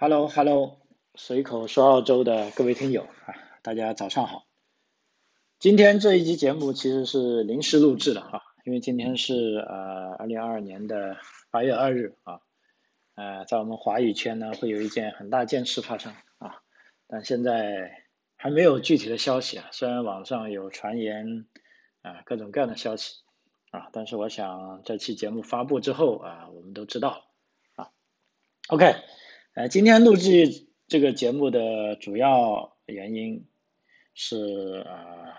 Hello，Hello，随口说澳洲的各位听友啊，大家早上好。今天这一期节目其实是临时录制的哈，因为今天是呃二零二二年的八月二日啊，呃，在我们华语圈呢会有一件很大件事发生啊，但现在还没有具体的消息啊，虽然网上有传言啊各种各样的消息啊，但是我想这期节目发布之后啊，我们都知道啊。OK。呃，今天录制这个节目的主要原因是啊，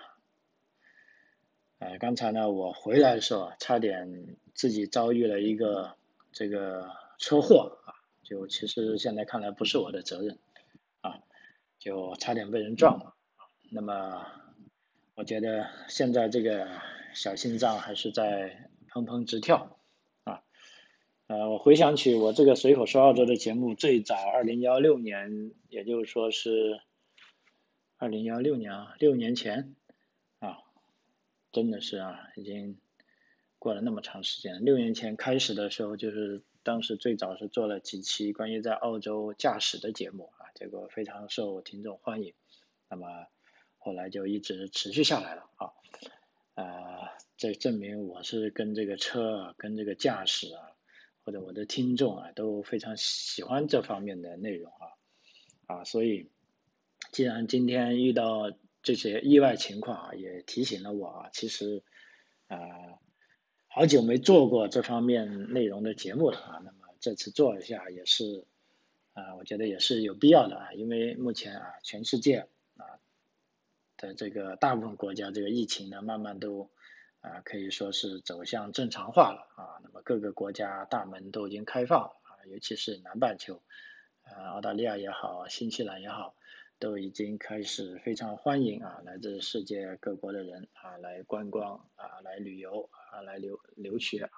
呃，刚才呢我回来的时候差点自己遭遇了一个这个车祸啊，就其实现在看来不是我的责任啊，就差点被人撞了。那么我觉得现在这个小心脏还是在砰砰直跳。呃，我回想起我这个随口说澳洲的节目，最早二零幺六年，也就是说是二零幺六年啊，六年前啊，真的是啊，已经过了那么长时间。六年前开始的时候，就是当时最早是做了几期关于在澳洲驾驶的节目啊，结果非常受听众欢迎。那么后来就一直持续下来了啊，呃，这证明我是跟这个车、跟这个驾驶啊。或者我的听众啊都非常喜欢这方面的内容啊啊，所以既然今天遇到这些意外情况啊，也提醒了我啊，其实啊好久没做过这方面内容的节目了啊，那么这次做一下也是啊，我觉得也是有必要的啊，因为目前啊全世界啊的这个大部分国家这个疫情呢慢慢都。啊，可以说是走向正常化了啊。那么各个国家大门都已经开放啊，尤其是南半球，呃，澳大利亚也好，新西兰也好，都已经开始非常欢迎啊，来自世界各国的人啊来观光啊，来旅游啊，来留留学啊。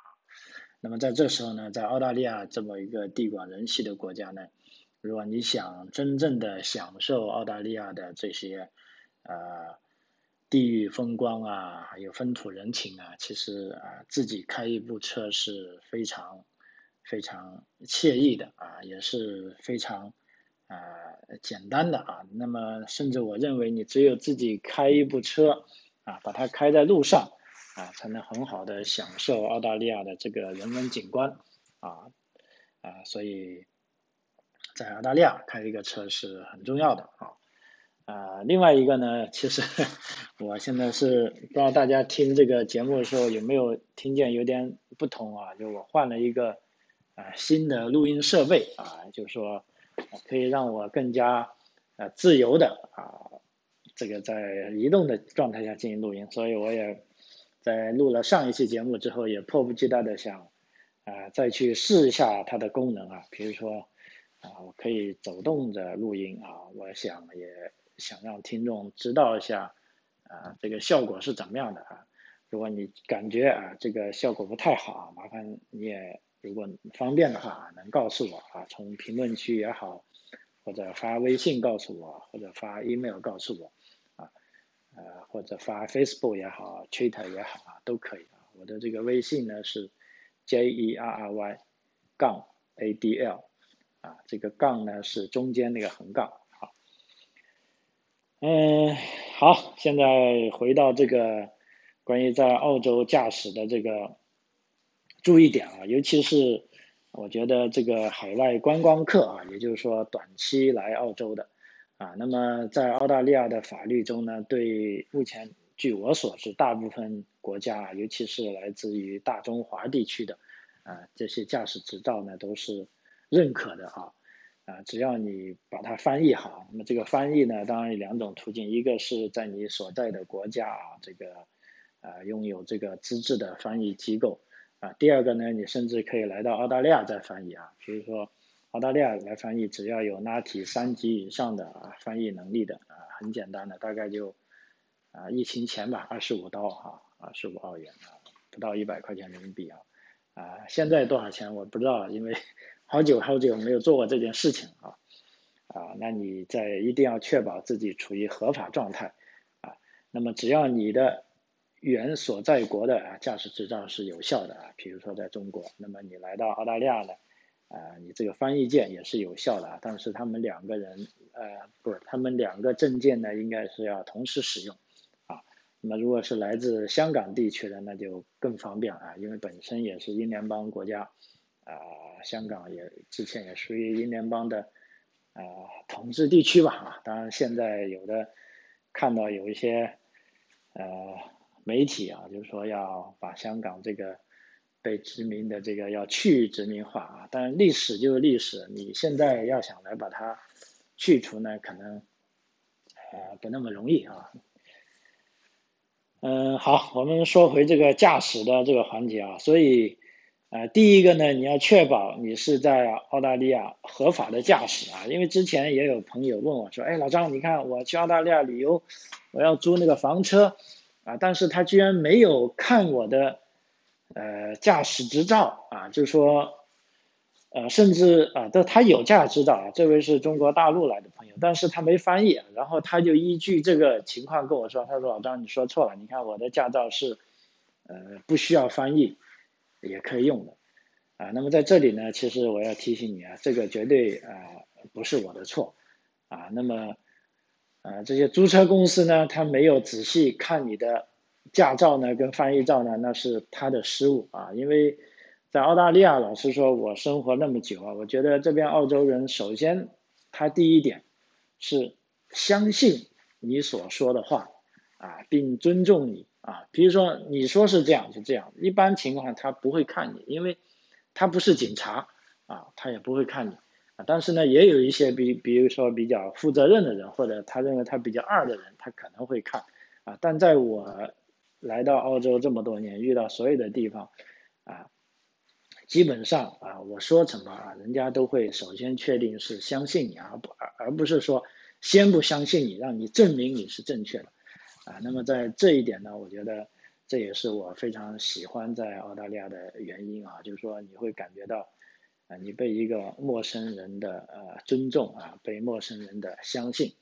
那么在这时候呢，在澳大利亚这么一个地广人稀的国家呢，如果你想真正的享受澳大利亚的这些呃。地域风光啊，还有风土人情啊，其实啊，自己开一部车是非常非常惬意的啊，也是非常啊简单的啊。那么，甚至我认为，你只有自己开一部车啊，把它开在路上啊，才能很好的享受澳大利亚的这个人文景观啊啊。所以在澳大利亚开一个车是很重要的啊。啊，另外一个呢，其实我现在是不知道大家听这个节目的时候有没有听见有点不同啊？就我换了一个啊新的录音设备啊，就是说可以让我更加呃自由的啊这个在移动的状态下进行录音，所以我也在录了上一期节目之后，也迫不及待的想啊再去试一下它的功能啊，比如说啊我可以走动着录音啊，我想也。想让听众知道一下，啊，这个效果是怎么样的啊？如果你感觉啊这个效果不太好，麻烦你也如果方便的话，能告诉我啊，从评论区也好，或者发微信告诉我，或者发 email 告诉我，啊，呃，或者发 Facebook 也好，Twitter 也好啊，都可以啊。我的这个微信呢是 J E R R Y 杠 A D L，啊，这个杠呢是中间那个横杠。嗯，好，现在回到这个关于在澳洲驾驶的这个注意点啊，尤其是我觉得这个海外观光客啊，也就是说短期来澳洲的啊，那么在澳大利亚的法律中呢，对目前据我所知，大部分国家，尤其是来自于大中华地区的啊这些驾驶执照呢，都是认可的啊。啊，只要你把它翻译好，那么这个翻译呢，当然有两种途径，一个是在你所在的国家啊，这个啊拥有这个资质的翻译机构啊，第二个呢，你甚至可以来到澳大利亚再翻译啊，比如说澳大利亚来翻译，只要有拉提三级以上的啊翻译能力的啊，很简单的，大概就啊疫情前吧，二十五刀哈，二十五澳元啊，不到一百块钱人民币啊，啊现在多少钱我不知道，因为。好久好久没有做过这件事情啊，啊，那你在一定要确保自己处于合法状态啊。那么只要你的原所在国的啊驾驶执照是有效的啊，比如说在中国，那么你来到澳大利亚呢，啊，你这个翻译件也是有效的啊，但是他们两个人，呃，不是，他们两个证件呢，应该是要同时使用，啊，那么如果是来自香港地区的，那就更方便啊，因为本身也是英联邦国家，啊，香港也之前也属于英联邦的，啊，统治地区吧，啊，当然现在有的看到有一些，呃，媒体啊，就是说要把香港这个。被殖民的这个要去殖民化啊，但历史就是历史，你现在要想来把它去除呢，可能呃不那么容易啊。嗯，好，我们说回这个驾驶的这个环节啊，所以呃第一个呢，你要确保你是在澳大利亚合法的驾驶啊，因为之前也有朋友问我说，哎，老张，你看我去澳大利亚旅游，我要租那个房车啊，但是他居然没有看我的。呃，驾驶执照啊，就说，呃，甚至啊，都他有驾驶执照啊，这位是中国大陆来的朋友，但是他没翻译，然后他就依据这个情况跟我说，他说老张你说错了，你看我的驾照是，呃，不需要翻译，也可以用的，啊，那么在这里呢，其实我要提醒你啊，这个绝对啊不是我的错，啊，那么，啊，这些租车公司呢，他没有仔细看你的。驾照呢，跟翻译照呢，那是他的失误啊。因为在澳大利亚，老实说，我生活那么久啊，我觉得这边澳洲人首先，他第一点是相信你所说的话啊，并尊重你啊。比如说你说是这样就这样，一般情况他不会看你，因为他不是警察啊，他也不会看你啊。但是呢，也有一些比，比如说比较负责任的人，或者他认为他比较二的人，他可能会看啊。但在我来到澳洲这么多年，遇到所有的地方，啊，基本上啊，我说什么啊，人家都会首先确定是相信你，而不而而不是说先不相信你，让你证明你是正确的，啊，那么在这一点呢，我觉得这也是我非常喜欢在澳大利亚的原因啊，就是说你会感觉到，啊，你被一个陌生人的呃尊重啊，被陌生人的相信，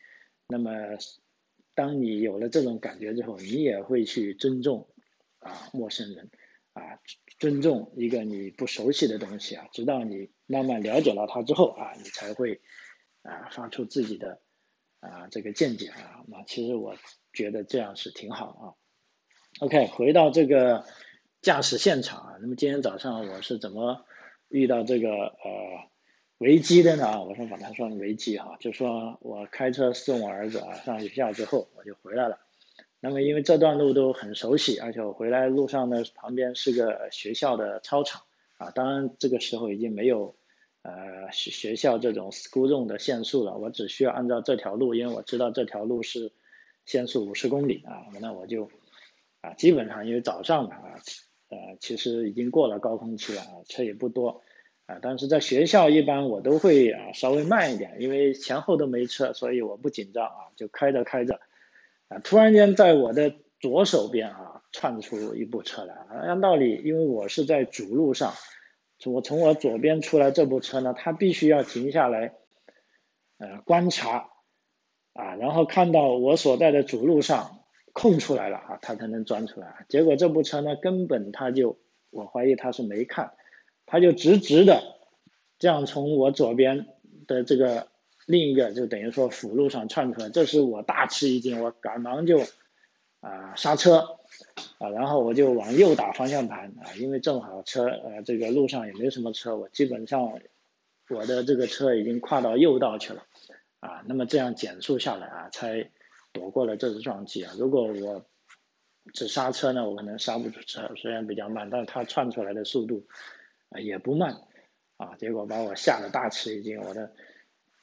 那么。当你有了这种感觉之后，你也会去尊重啊陌生人啊，尊重一个你不熟悉的东西啊，直到你慢慢了解了它之后啊，你才会啊发出自己的啊这个见解啊。那其实我觉得这样是挺好啊。OK，回到这个驾驶现场啊，那么今天早上我是怎么遇到这个呃？危机的呢？我说把它算危机哈，就说我开车送我儿子啊上学校之后，我就回来了。那么因为这段路都很熟悉，而且我回来路上呢旁边是个学校的操场啊，当然这个时候已经没有呃学学校这种 school zone 的限速了，我只需要按照这条路，因为我知道这条路是限速五十公里啊，那我就啊基本上因为早上啊呃其实已经过了高峰期了啊，车也不多。啊，但是在学校一般我都会啊稍微慢一点，因为前后都没车，所以我不紧张啊，就开着开着，啊，突然间在我的左手边啊窜出一部车来，按道理因为我是在主路上，我从我左边出来这部车呢，它必须要停下来，呃观察，啊，然后看到我所在的主路上空出来了啊，它才能钻出来，结果这部车呢根本它就，我怀疑他是没看。他就直直的这样从我左边的这个另一个就等于说辅路上窜出来，这时我大吃一惊，我赶忙就啊刹车啊，然后我就往右打方向盘啊，因为正好车呃这个路上也没什么车，我基本上我的这个车已经跨到右道去了啊，那么这样减速下来啊，才躲过了这次撞击啊。如果我只刹车呢，我可能刹不住车，虽然比较慢，但是它窜出来的速度。啊，也不慢，啊，结果把我吓得大吃一惊，我的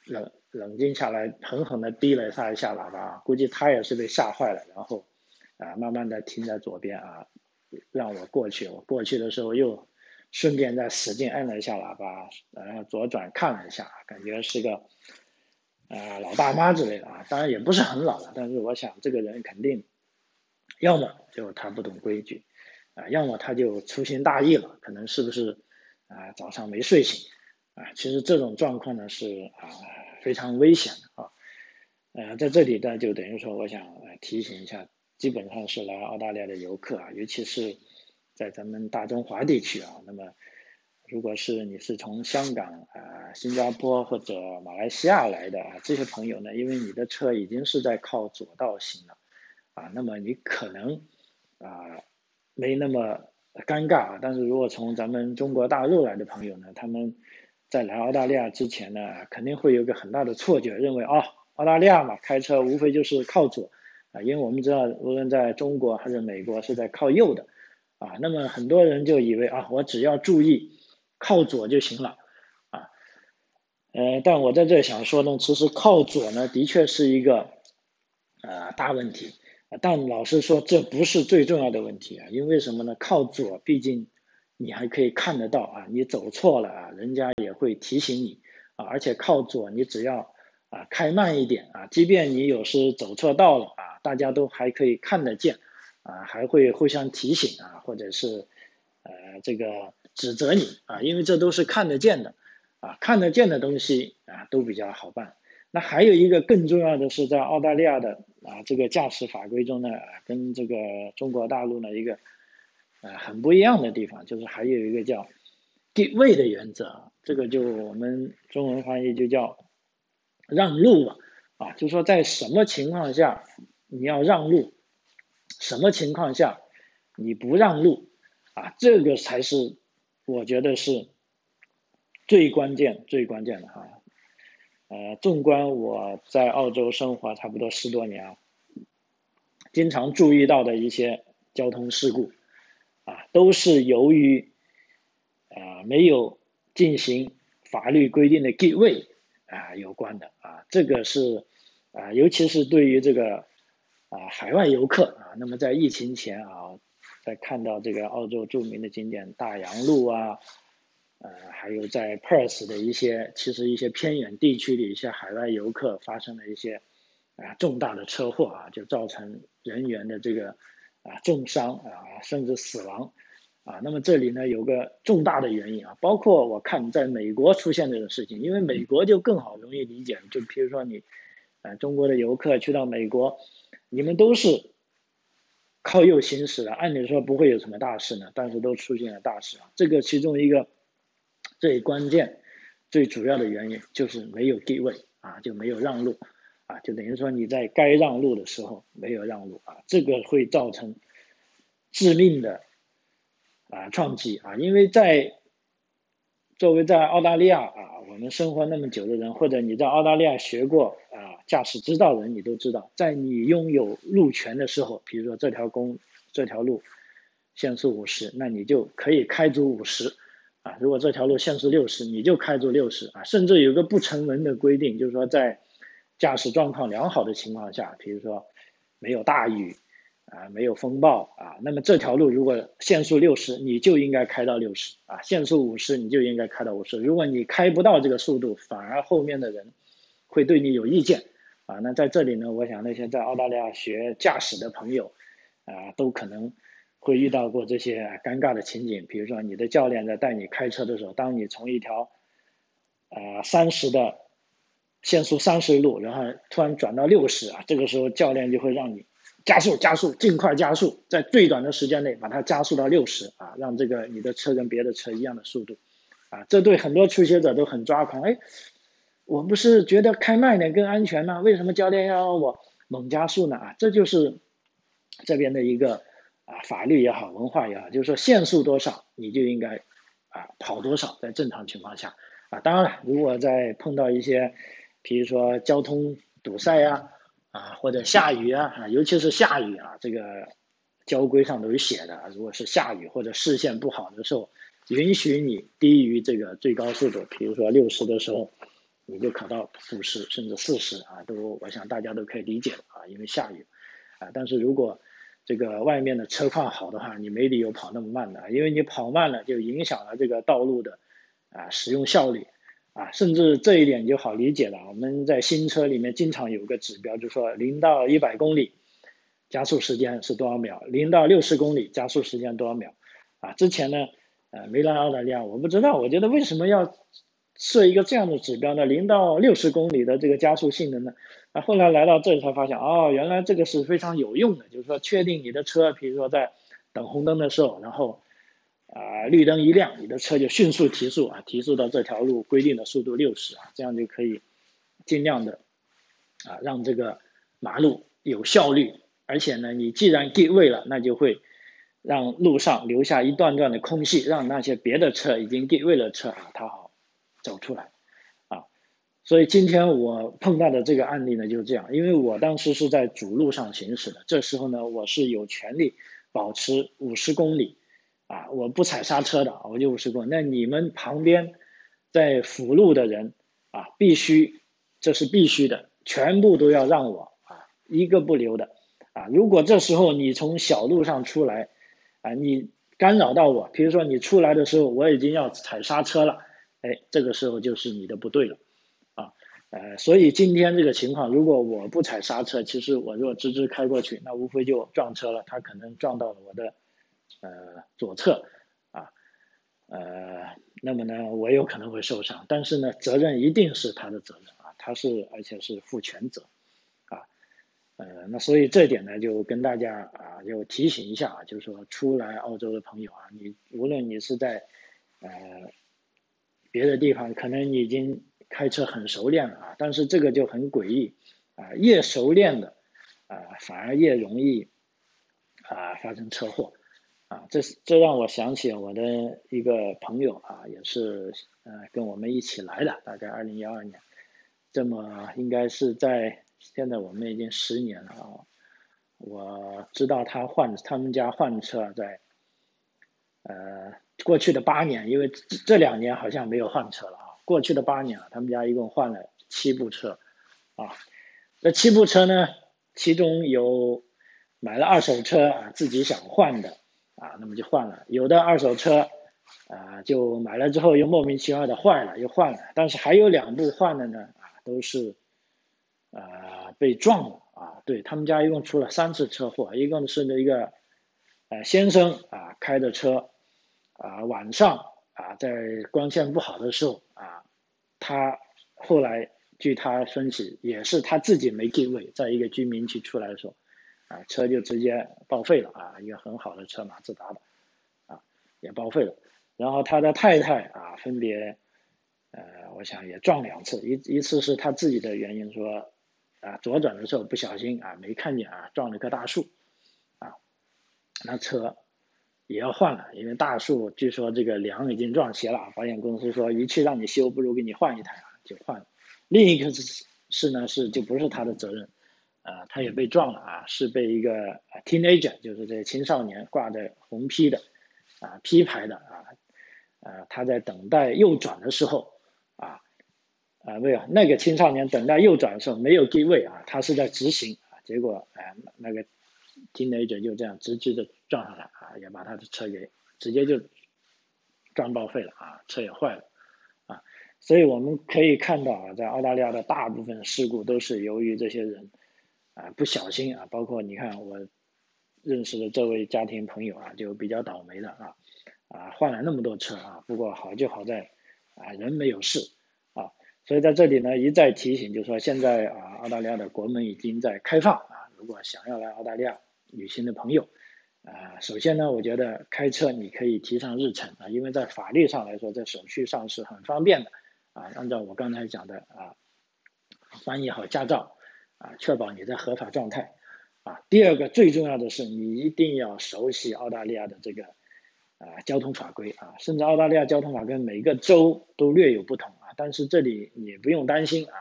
冷冷静下来，狠狠的逼了他一下喇叭，估计他也是被吓坏了，然后啊，慢慢的停在左边啊，让我过去，我过去的时候又顺便再使劲按了一下喇叭，然后左转看了一下，感觉是个啊老大妈之类的啊，当然也不是很老了，但是我想这个人肯定，要么就他不懂规矩，啊，要么他就粗心大意了，可能是不是？啊，早上没睡醒，啊，其实这种状况呢是啊非常危险的啊，呃，在这里呢就等于说，我想提醒一下，基本上是来澳大利亚的游客啊，尤其是在咱们大中华地区啊，那么如果是你是从香港啊、新加坡或者马来西亚来的啊，这些朋友呢，因为你的车已经是在靠左道行了啊，那么你可能啊没那么尴尬啊。但是如果从咱们中国大陆来的朋友呢，他们在来澳大利亚之前呢，肯定会有个很大的错觉，认为啊，澳大利亚嘛，开车无非就是靠左啊，因为我们知道，无论在中国还是美国，是在靠右的啊。那么很多人就以为啊，我只要注意。靠左就行了，啊，呃，但我在这想说呢，其实靠左呢，的确是一个啊大问题，但老实说，这不是最重要的问题啊，因为什么呢？靠左，毕竟你还可以看得到啊，你走错了啊，人家也会提醒你啊，而且靠左，你只要啊开慢一点啊，即便你有时走错道了啊，大家都还可以看得见啊，还会互相提醒啊，或者是呃这个。指责你啊，因为这都是看得见的，啊，看得见的东西啊都比较好办。那还有一个更重要的是，在澳大利亚的啊这个驾驶法规中呢，跟这个中国大陆呢一个啊很不一样的地方，就是还有一个叫地位的原则，这个就我们中文翻译就叫让路吧，啊，就说在什么情况下你要让路，什么情况下你不让路，啊，这个才是。我觉得是最关键、最关键的哈。呃，纵观我在澳洲生活差不多十多年，经常注意到的一些交通事故啊，都是由于啊没有进行法律规定的 give way 啊有关的啊。这个是啊，尤其是对于这个啊海外游客啊，那么在疫情前啊。在看到这个澳洲著名的景点大洋路啊，呃，还有在 Perth 的一些，其实一些偏远地区的一些海外游客发生了一些啊重大的车祸啊，就造成人员的这个啊重伤啊，甚至死亡啊。那么这里呢有个重大的原因啊，包括我看在美国出现这种事情，因为美国就更好容易理解，就比如说你啊中国的游客去到美国，你们都是。靠右行驶了，按理说不会有什么大事呢，但是都出现了大事啊。这个其中一个最关键、最主要的原因就是没有地位啊，就没有让路啊，就等于说你在该让路的时候没有让路啊，这个会造成致命的啊撞击啊，因为在作为在澳大利亚啊，我们生活那么久的人，或者你在澳大利亚学过啊。驾驶执照的人，你都知道，在你拥有路权的时候，比如说这条公这条路限速五十，那你就可以开足五十啊。如果这条路限速六十，你就开足六十啊。甚至有个不成文的规定，就是说在驾驶状况良好的情况下，比如说没有大雨啊，没有风暴啊，那么这条路如果限速六十，你就应该开到六十啊。限速五十，你就应该开到五十。如果你开不到这个速度，反而后面的人会对你有意见。啊，那在这里呢，我想那些在澳大利亚学驾驶的朋友，啊，都可能会遇到过这些尴尬的情景。比如说，你的教练在带你开车的时候，当你从一条，啊，三十的限速三十路，然后突然转到六十啊，这个时候教练就会让你加速，加速，尽快加速，在最短的时间内把它加速到六十啊，让这个你的车跟别的车一样的速度，啊，这对很多初学者都很抓狂，哎。我不是觉得开慢点更安全吗？为什么教练要我猛加速呢？啊，这就是这边的一个啊法律也好，文化也好，就是说限速多少你就应该啊跑多少，在正常情况下啊，当然了，如果在碰到一些，比如说交通堵塞呀啊啊或者下雨啊，尤其是下雨啊，这个交规上都有写的，如果是下雨或者视线不好的时候，允许你低于这个最高速度，比如说六十的时候。你就考到五十甚至四十啊，都我想大家都可以理解啊，因为下雨啊。但是如果这个外面的车况好的话，你没理由跑那么慢的，因为你跑慢了就影响了这个道路的啊使用效率啊。甚至这一点就好理解了，我们在新车里面经常有个指标，就是说零到一百公里加速时间是多少秒，零到六十公里加速时间多少秒啊？之前呢，呃，没来澳大利亚，我不知道，我觉得为什么要。设一个这样的指标呢？零到六十公里的这个加速性能呢？啊，后来来到这里才发现，哦，原来这个是非常有用的，就是说确定你的车，比如说在等红灯的时候，然后啊绿灯一亮，你的车就迅速提速啊，提速到这条路规定的速度六十啊，这样就可以尽量的啊让这个马路有效率，而且呢，你既然定位了，那就会让路上留下一段段的空隙，让那些别的车已经定位了车啊，它好走出来啊。所以今天我碰到的这个案例呢就是这样，因为我当时是在主路上行驶的，这时候呢我是有权利保持五十公里，啊，我不踩刹车的，我就五十公。那你们旁边在辅路的人啊，必须这是必须的，全部都要让我啊，一个不留的啊。如果这时候你从小路上出来啊，你干扰到我，比如说你出来的时候我已经要踩刹车了，哎，这个时候就是你的不对了啊。呃，所以今天这个情况，如果我不踩刹车，其实我如果直直开过去，那无非就撞车了。他可能撞到了我的呃左侧啊，呃，那么呢，我有可能会受伤。但是呢，责任一定是他的责任啊，他是而且是负全责啊，呃，那所以这点呢，就跟大家啊，就提醒一下啊，就是说出来澳洲的朋友啊，你无论你是在呃别的地方，可能你已经。开车很熟练了啊，但是这个就很诡异啊，越熟练的啊，反而越容易啊发生车祸啊，这是这让我想起我的一个朋友啊，也是呃跟我们一起来的，大概二零幺二年，这么应该是在现在我们已经十年了啊，我知道他换他们家换车在呃过去的八年，因为这这两年好像没有换车了啊。过去的八年啊，他们家一共换了七部车，啊，这七部车呢，其中有买了二手车啊，自己想换的啊，那么就换了；有的二手车啊，就买了之后又莫名其妙的坏了，又换了。但是还有两部换的呢，啊，都是啊被撞了啊。对他们家一共出了三次车祸，一共是那一个呃先生啊开的车啊晚上啊在光线不好的时候啊。他后来据他分析，也是他自己没定位，在一个居民区出来的时候，啊，车就直接报废了啊，一个很好的车，马自达的，啊，也报废了。然后他的太太啊，分别，呃，我想也撞两次，一一次是他自己的原因，说啊，左转的时候不小心啊，没看见啊，撞了棵大树，啊，那车。也要换了，因为大树据说这个梁已经撞斜了，保险公司说与其让你修，不如给你换一台啊，就换了。另一个是是呢是就不是他的责任，啊，他也被撞了啊，是被一个 teenager，就是这青少年挂着红批的啊 P 牌的啊，呃他在等待右转的时候啊啊没有那个青少年等待右转的时候没有定位啊，他是在直行啊，结果哎那个。teenager 就这样直直的撞上来啊，也把他的车给直接就撞报废了啊，车也坏了啊，所以我们可以看到啊，在澳大利亚的大部分事故都是由于这些人啊不小心啊，包括你看我认识的这位家庭朋友啊，就比较倒霉的啊啊换了那么多车啊，不过好就好在啊人没有事啊，所以在这里呢一再提醒，就是说现在啊澳大利亚的国门已经在开放啊，如果想要来澳大利亚。旅行的朋友，啊，首先呢，我觉得开车你可以提上日程啊，因为在法律上来说，在手续上是很方便的啊。按照我刚才讲的啊，翻译好驾照啊，确保你在合法状态啊。第二个最重要的是，你一定要熟悉澳大利亚的这个啊交通法规啊，甚至澳大利亚交通法规每个州都略有不同啊。但是这里你不用担心啊，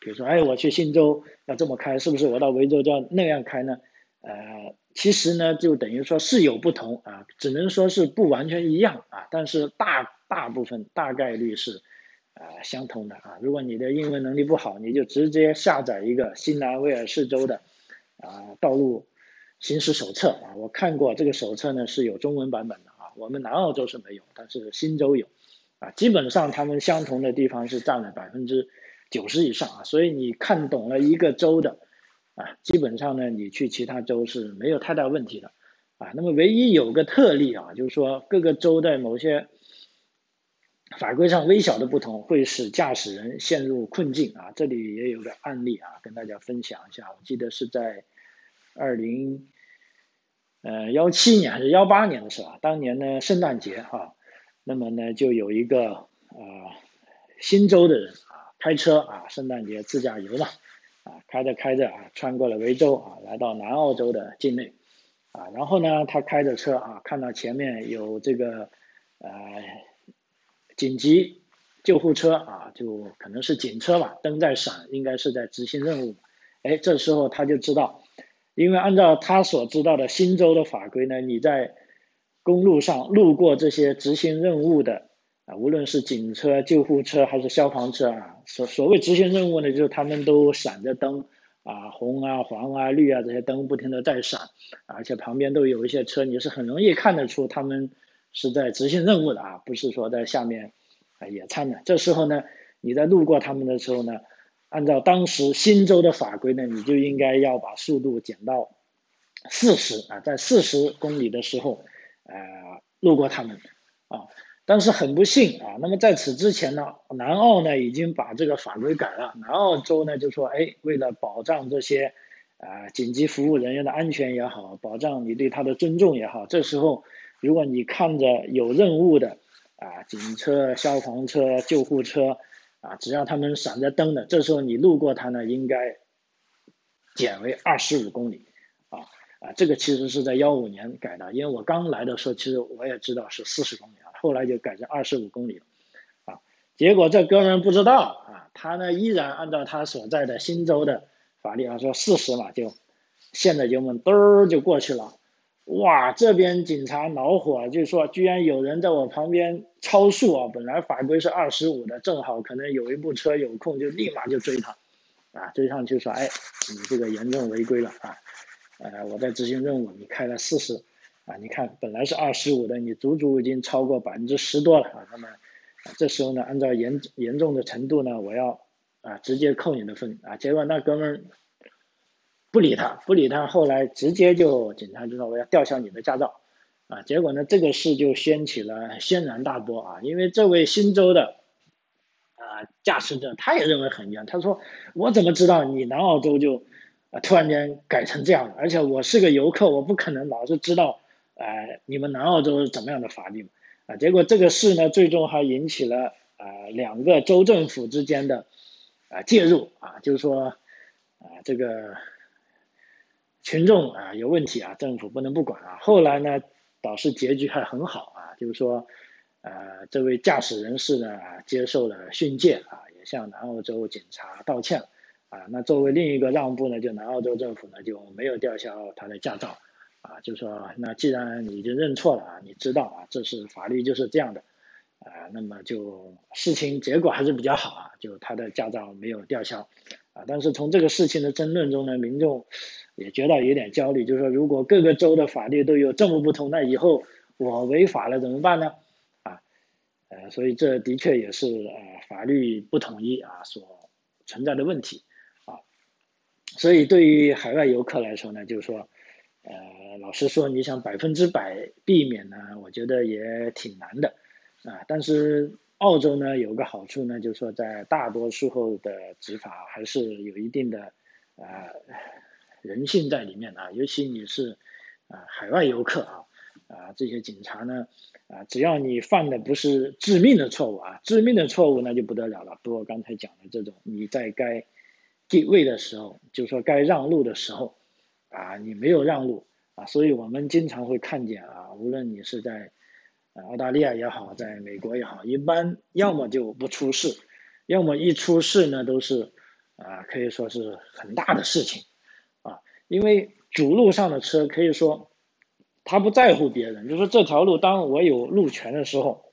比如说，哎，我去新州要这么开，是不是我到维州就要那样开呢？呃，其实呢，就等于说是有不同啊，只能说是不完全一样啊，但是大大部分大概率是啊相同的啊。如果你的英文能力不好，你就直接下载一个新南威尔士州的啊道路行驶手册啊。我看过这个手册呢是有中文版本的啊，我们南澳洲是没有，但是新州有啊。基本上他们相同的地方是占了百分之九十以上啊，所以你看懂了一个州的。啊，基本上呢，你去其他州是没有太大问题的，啊，那么唯一有个特例啊，就是说各个州在某些法规上微小的不同，会使驾驶人陷入困境啊。这里也有个案例啊，跟大家分享一下。我记得是在二零呃幺七年还是幺八年的时候，当年呢圣诞节哈，那么呢就有一个啊新州的人啊开车啊圣诞节自驾游嘛啊开着开着啊穿过了维州啊来到南澳洲的境内啊然后呢他开着车啊看到前面有这个呃紧急救护车啊就可能是警车吧灯在闪应该是在执行任务，哎这时候他就知道。因为按照他所知道的新州的法规呢，你在公路上路过这些执行任务的啊，无论是警车、救护车还是消防车啊，所所谓执行任务呢，就是他们都闪着灯啊，红啊、黄啊、绿啊这些灯不停的在闪，而且旁边都有一些车，你是很容易看得出他们是在执行任务的啊，不是说在下面啊野餐的。这时候呢，你在路过他们的时候呢。按照当时新州的法规呢，你就应该要把速度减到四十啊，在四十公里的时候，呃，路过他们啊。但是很不幸啊，那么在此之前呢，南澳呢已经把这个法规改了。南澳州呢就说，哎，为了保障这些啊紧急服务人员的安全也好，保障你对他的尊重也好，这时候如果你看着有任务的啊警车、消防车、救护车。啊，只要他们闪着灯的，这时候你路过它呢，应该减为二十五公里，啊啊，这个其实是在幺五年改的，因为我刚来的时候，其实我也知道是四十公里啊，后来就改成二十五公里了，啊，结果这哥们不知道啊，他呢依然按照他所在的新州的法律啊，说四十嘛，就现在油门嘚儿就过去了。哇，这边警察恼火，就说居然有人在我旁边超速啊！本来法规是二十五的，正好可能有一部车有空，就立马就追他，啊，追上去说，哎，你这个严重违规了啊！呃，我在执行任务，你开了四十，啊，你看本来是二十五的，你足足已经超过百分之十多了啊！那么，这时候呢，按照严严重的程度呢，我要啊直接扣你的分啊！结果那哥们儿。不理他，不理他，后来直接就警察就说我要吊销你的驾照，啊，结果呢这个事就掀起了轩然大波啊，因为这位新州的啊驾驶者他也认为很冤，他说我怎么知道你南澳洲就啊突然间改成这样而且我是个游客，我不可能老是知道呃你们南澳洲是怎么样的法律嘛，啊，结果这个事呢最终还引起了啊两个州政府之间的啊介入啊，就是说啊这个。群众啊有问题啊，政府不能不管啊。后来呢，导致结局还很好啊，就是说，呃，这位驾驶人士呢接受了训诫啊，也向南澳洲警察道歉啊。那作为另一个让步呢，就南澳洲政府呢就没有吊销他的驾照啊，就说那既然你已经认错了啊，你知道啊，这是法律就是这样的啊，那么就事情结果还是比较好啊，就他的驾照没有吊销但是从这个事情的争论中呢，民众。也觉得有点焦虑，就是说，如果各个州的法律都有这么不同，那以后我违法了怎么办呢？啊，呃，所以这的确也是呃法律不统一啊所存在的问题啊。所以对于海外游客来说呢，就是说，呃，老实说，你想百分之百避免呢，我觉得也挺难的啊。但是澳洲呢有个好处呢，就是说在大多数后的执法还是有一定的啊。人性在里面啊，尤其你是啊海外游客啊啊这些警察呢啊只要你犯的不是致命的错误啊，致命的错误那就不得了了。不过刚才讲的这种，你在该定位的时候，就说该让路的时候啊，你没有让路啊，所以我们经常会看见啊，无论你是在啊澳大利亚也好，在美国也好，一般要么就不出事，要么一出事呢都是啊可以说是很大的事情。啊因为主路上的车可以说，他不在乎别人，就是这条路当我有路权的时候，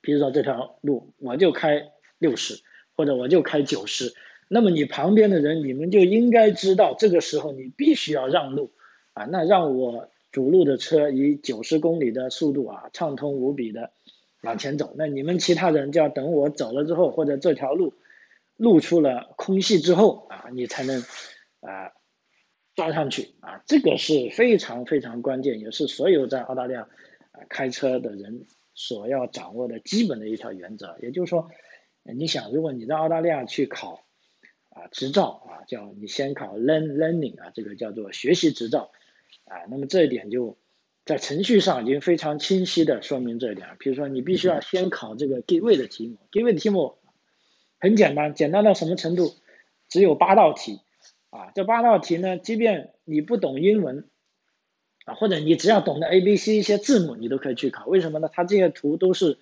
比如说这条路我就开六十，或者我就开九十，那么你旁边的人你们就应该知道，这个时候你必须要让路，啊，那让我主路的车以九十公里的速度啊畅通无比的往前走，那你们其他人就要等我走了之后，或者这条路露出了空隙之后啊，你才能啊。抓上去啊，这个是非常非常关键，也是所有在澳大利亚啊开车的人所要掌握的基本的一条原则。也就是说，你想，如果你在澳大利亚去考啊执照啊，叫你先考 learn learning 啊，这个叫做学习执照啊，那么这一点就在程序上已经非常清晰的说明这一点。比如说，你必须要先考这个 give 的题目，give 的题目很简单，简单到什么程度？只有八道题啊，这八道题呢，即便你不懂英文啊，或者你只要懂得 A、B、C 一些字母，你都可以去考。为什么呢？它这些图都是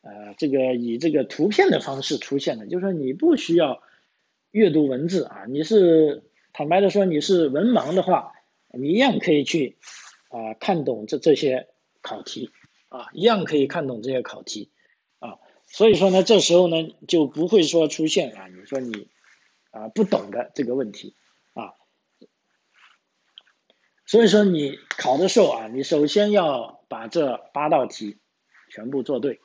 呃这个以这个图片的方式出现的，就是说你不需要阅读文字啊，你是。坦白的说，你是文盲的话，你一样可以去啊看懂这这些考题啊，一样可以看懂这些考题啊。所以说呢，这时候呢就不会说出现啊，你说你啊不懂的这个问题啊。所以说你考的时候啊，你首先要把这八道题全部做对，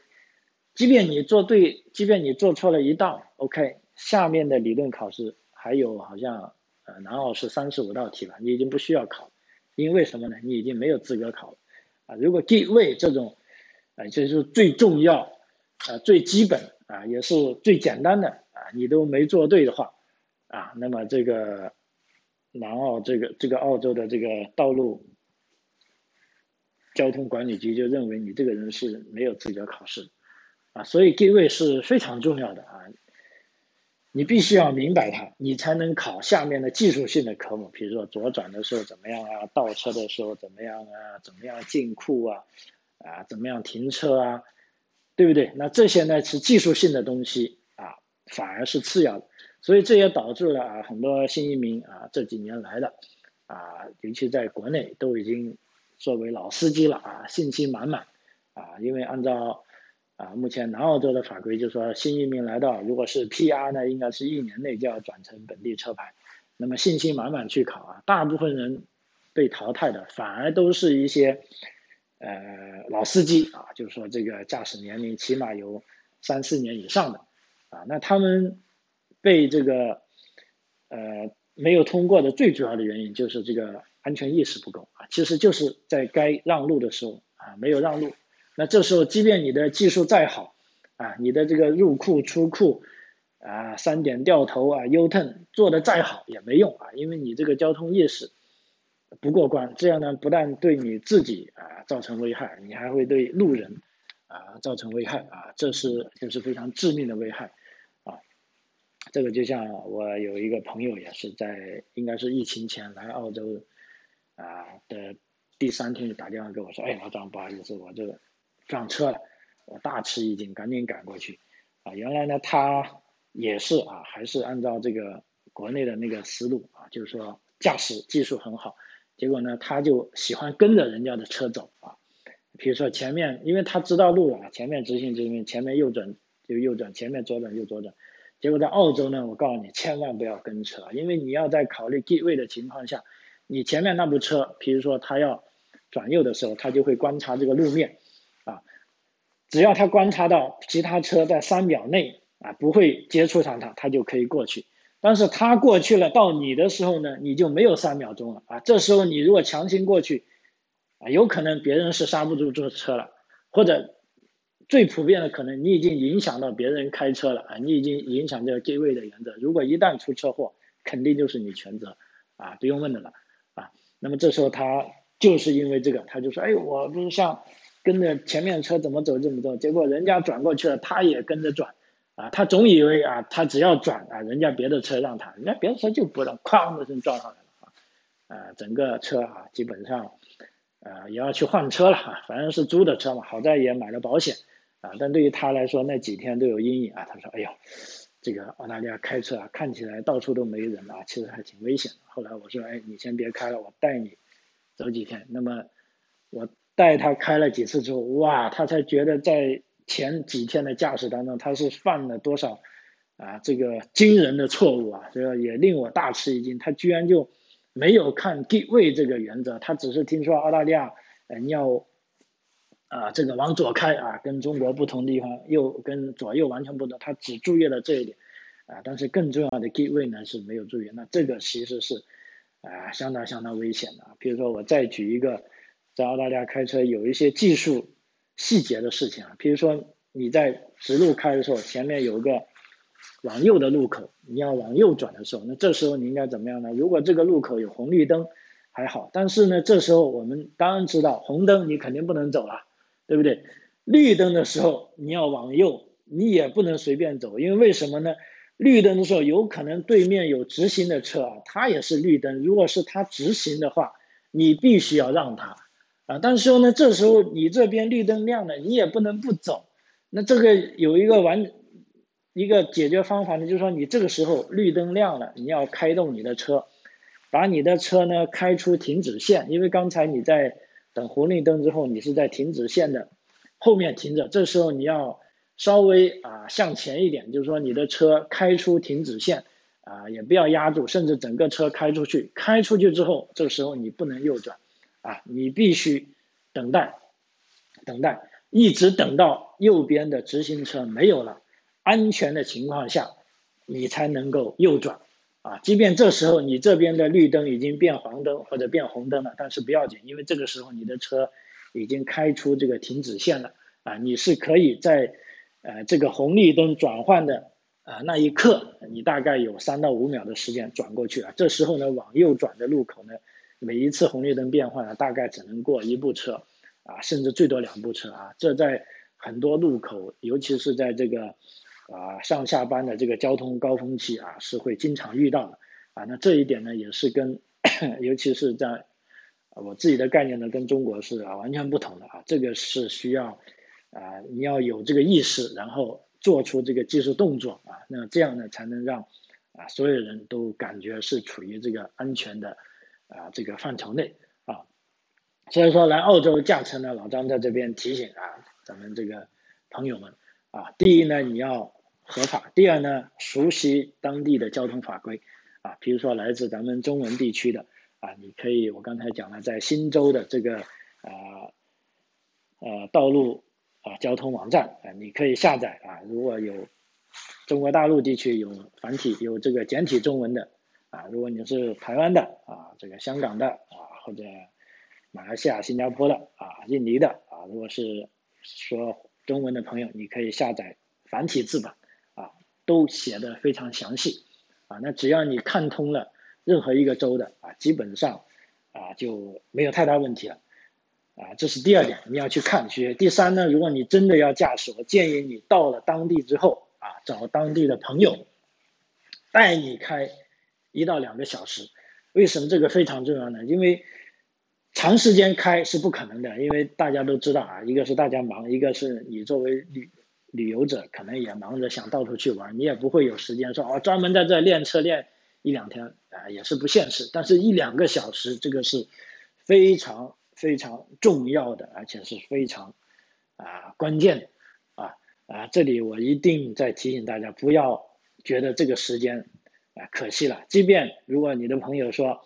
即便你做对，即便你做错了一道，OK，下面的理论考试还有好像。南澳是三十五道题了，你已经不需要考，因为什么呢？你已经没有资格考了啊！如果地位这种，啊，就是最重要啊、最基本啊，也是最简单的啊，你都没做对的话啊，那么这个南澳这个这个澳洲的这个道路交通管理局就认为你这个人是没有资格考试啊，所以地位是非常重要的啊。你必须要明白它，你才能考下面的技术性的科目，比如说左转的时候怎么样啊，倒车的时候怎么样啊，怎么样进库啊，啊，怎么样停车啊，对不对？那这些呢是技术性的东西啊，反而是次要的，所以这也导致了啊很多新移民啊这几年来的啊，尤其在国内都已经作为老司机了啊，信心满满啊，因为按照。啊，目前南澳洲的法规就说，新移民来到，如果是 PR 呢，应该是一年内就要转成本地车牌。那么信心满满去考啊，大部分人被淘汰的反而都是一些呃老司机啊，就是说这个驾驶年龄起码有三四年以上的啊，那他们被这个呃没有通过的最主要的原因就是这个安全意识不够啊，其实就是在该让路的时候啊没有让路。那这时候，即便你的技术再好，啊，你的这个入库出库，啊，三点掉头啊，U turn 做的再好也没用啊，因为你这个交通意识不过关，这样呢，不但对你自己啊造成危害，你还会对路人啊造成危害啊，这是就是非常致命的危害啊。这个就像我有一个朋友也是在应该是疫情前来澳洲啊的第三天就打电话给我说，哎，老张不好意思，我这个。撞车了，我大吃一惊，赶紧赶过去。啊，原来呢他也是啊，还是按照这个国内的那个思路啊，就是说驾驶技术很好，结果呢他就喜欢跟着人家的车走啊。比如说前面，因为他知道路了，前面直行直行，前面右转就右转，前面左转就左转。结果在澳洲呢，我告诉你，千万不要跟车，因为你要在考虑地位的情况下，你前面那部车，比如说他要转右的时候，他就会观察这个路面。只要他观察到其他车在三秒内啊不会接触上他，他就可以过去。但是他过去了，到你的时候呢，你就没有三秒钟了啊。这时候你如果强行过去，啊，有可能别人是刹不住这车了，或者最普遍的可能你已经影响到别人开车了啊，你已经影响这个定位的原则。如果一旦出车祸，肯定就是你全责啊，不用问的了啊。那么这时候他就是因为这个，他就说，哎，我不是像。跟着前面车怎么走怎么走，结果人家转过去了，他也跟着转，啊，他总以为啊，他只要转啊，人家别的车让他，人家别的车就不让，哐的声撞上来了啊，整个车啊，基本上，啊，也要去换车了哈，反正是租的车嘛，好在也买了保险，啊，但对于他来说那几天都有阴影啊，他说，哎呦，这个澳大利亚开车啊，看起来到处都没人啊，其实还挺危险的。后来我说，哎，你先别开了，我带你走几天，那么我。带他开了几次之后，哇，他才觉得在前几天的驾驶当中，他是犯了多少啊这个惊人的错误啊！这个也令我大吃一惊，他居然就没有看地位这个原则，他只是听说澳大利亚呃要啊这个往左开啊，跟中国不同地方右跟左右完全不同，他只注意了这一点啊，但是更重要的地位呢是没有注意，那这个其实是啊相当相当危险的。比如说我再举一个。在澳大利亚开车有一些技术细节的事情啊，比如说你在直路开的时候，前面有个往右的路口，你要往右转的时候，那这时候你应该怎么样呢？如果这个路口有红绿灯，还好。但是呢，这时候我们当然知道，红灯你肯定不能走了，对不对？绿灯的时候你要往右，你也不能随便走，因为为什么呢？绿灯的时候有可能对面有直行的车啊，它也是绿灯，如果是它直行的话，你必须要让它啊。但是说呢，这时候你这边绿灯亮了，你也不能不走。那这个有一个完一个解决方法呢，就是说你这个时候绿灯亮了，你要开动你的车，把你的车呢开出停止线，因为刚才你在等红绿灯之后，你是在停止线的后面停着，这时候你要。稍微啊向前一点，就是说你的车开出停止线啊，也不要压住，甚至整个车开出去。开出去之后，这个时候你不能右转啊，你必须等待，等待，一直等到右边的直行车没有了，安全的情况下，你才能够右转啊。即便这时候你这边的绿灯已经变黄灯或者变红灯了，但是不要紧，因为这个时候你的车已经开出这个停止线了啊，你是可以在。呃，这个红绿灯转换的啊那一刻，你大概有三到五秒的时间转过去啊。这时候呢，往右转的路口呢，每一次红绿灯变换呢，大概只能过一部车啊，甚至最多两部车啊。这在很多路口，尤其是在这个啊上下班的这个交通高峰期啊，是会经常遇到的啊。那这一点呢，也是跟 尤其是在我自己的概念呢，跟中国是啊完全不同的啊。这个是需要。啊，你要有这个意识，然后做出这个技术动作啊，那这样呢才能让啊所有人都感觉是处于这个安全的啊这个范畴内啊。所以说来澳洲驾车呢，老张在这边提醒啊咱们这个朋友们啊，第一呢你要合法，第二呢熟悉当地的交通法规啊，比如说来自咱们中文地区的啊，你可以我刚才讲了，在新州的这个啊呃道路。啊，交通网站啊，你可以下载啊。如果有中国大陆地区有繁体有这个简体中文的啊，如果你是台湾的啊，这个香港的啊，或者马来西亚、新加坡的啊，印尼的啊，如果是说中文的朋友，你可以下载繁体字版啊，都写的非常详细啊。那只要你看通了任何一个州的啊，基本上啊就没有太大问题了。啊，这是第二点，你要去看去。第三呢，如果你真的要驾驶，我建议你到了当地之后啊，找当地的朋友带你开一到两个小时。为什么这个非常重要呢？因为长时间开是不可能的，因为大家都知道啊，一个是大家忙，一个是你作为旅旅游者可能也忙着想到处去玩，你也不会有时间说哦专门在这练车练一两天啊，也是不现实。但是一两个小时，这个是非常。非常重要的，而且是非常啊关键的啊啊！这里我一定再提醒大家，不要觉得这个时间啊可惜了。即便如果你的朋友说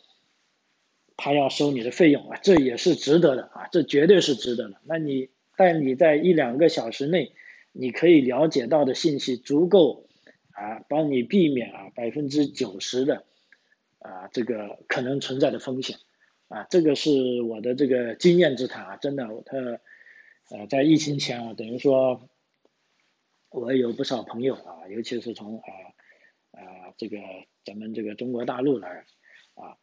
他要收你的费用啊，这也是值得的啊，这绝对是值得的。那你在你在一两个小时内，你可以了解到的信息足够啊，帮你避免啊百分之九十的啊这个可能存在的风险。啊，这个是我的这个经验之谈啊，真的，他呃在疫情前啊，等于说，我有不少朋友啊，尤其是从啊啊这个咱们这个中国大陆来啊，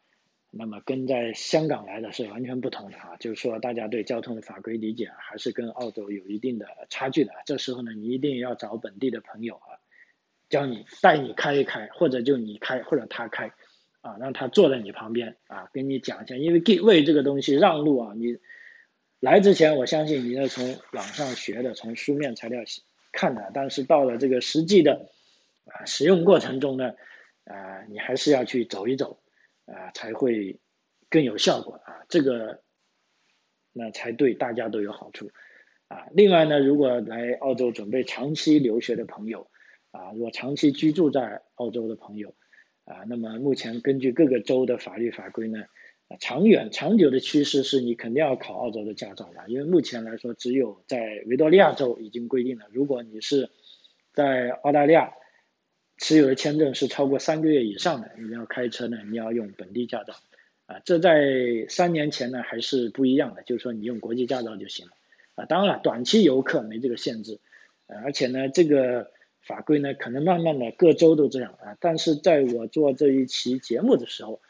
那么跟在香港来的是完全不同的啊，就是说大家对交通的法规理解，还是跟澳洲有一定的差距的。这时候呢，你一定要找本地的朋友啊，教你带你开一开，或者就你开，或者他开。啊，让他坐在你旁边啊，跟你讲一下，因为给为这个东西让路啊，你来之前，我相信你是从网上学的，从书面材料看的，但是到了这个实际的啊使用过程中呢，啊，你还是要去走一走啊，才会更有效果啊，这个那才对大家都有好处啊。另外呢，如果来澳洲准备长期留学的朋友啊，如果长期居住在澳洲的朋友。啊，那么目前根据各个州的法律法规呢，长远长久的趋势是你肯定要考澳洲的驾照的，因为目前来说，只有在维多利亚州已经规定了，如果你是在澳大利亚持有的签证是超过三个月以上的，你要开车呢，你要用本地驾照。啊，这在三年前呢还是不一样的，就是说你用国际驾照就行了。啊，当然了，短期游客没这个限制，而且呢，这个。法规呢，可能慢慢的各州都这样啊，但是在我做这一期节目的时候，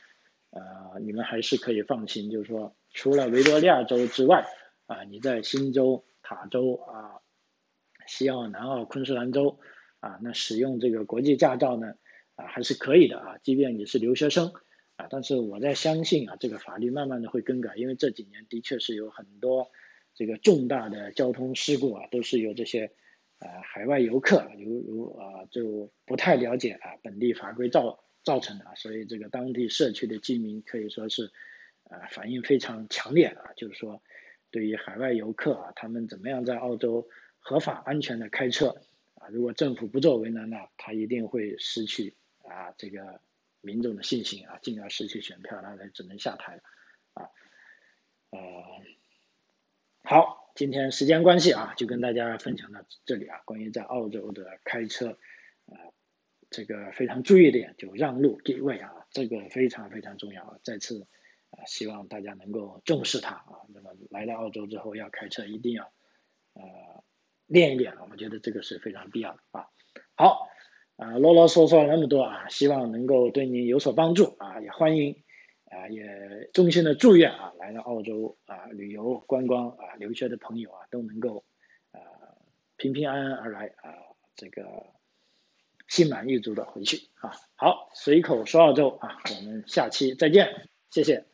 呃，你们还是可以放心，就是说除了维多利亚州之外，啊，你在新州、塔州啊、西澳、南澳、昆士兰州啊，那使用这个国际驾照呢，啊，还是可以的啊，即便你是留学生啊，但是我在相信啊，这个法律慢慢的会更改，因为这几年的确是有很多这个重大的交通事故啊，都是由这些呃海外游客，如如啊就不太了解啊本地法规造造成的，啊所以这个当地社区的居民可以说是啊反应非常强烈啊，就是说。对于海外游客啊，他们怎么样在澳洲合法安全的开车啊？如果政府不作为呢，那他一定会失去啊这个民众的信心啊，进而失去选票，那他只能下台了啊。呃，好，今天时间关系啊，就跟大家分享到这里啊。关于在澳洲的开车啊，这个非常注意点，就让路给位啊，这个非常非常重要啊。再次。啊，希望大家能够重视它啊。那么来到澳洲之后要开车，一定要呃练一练啊。我觉得这个是非常必要的啊。好啊，啰啰嗦嗦了那么多啊，希望能够对您有所帮助啊。也欢迎啊，也衷心的祝愿啊，来到澳洲啊旅游观光啊留学的朋友啊都能够啊平平安安而来啊，这个心满意足的回去啊。好，随口说澳洲啊，我们下期再见，谢谢。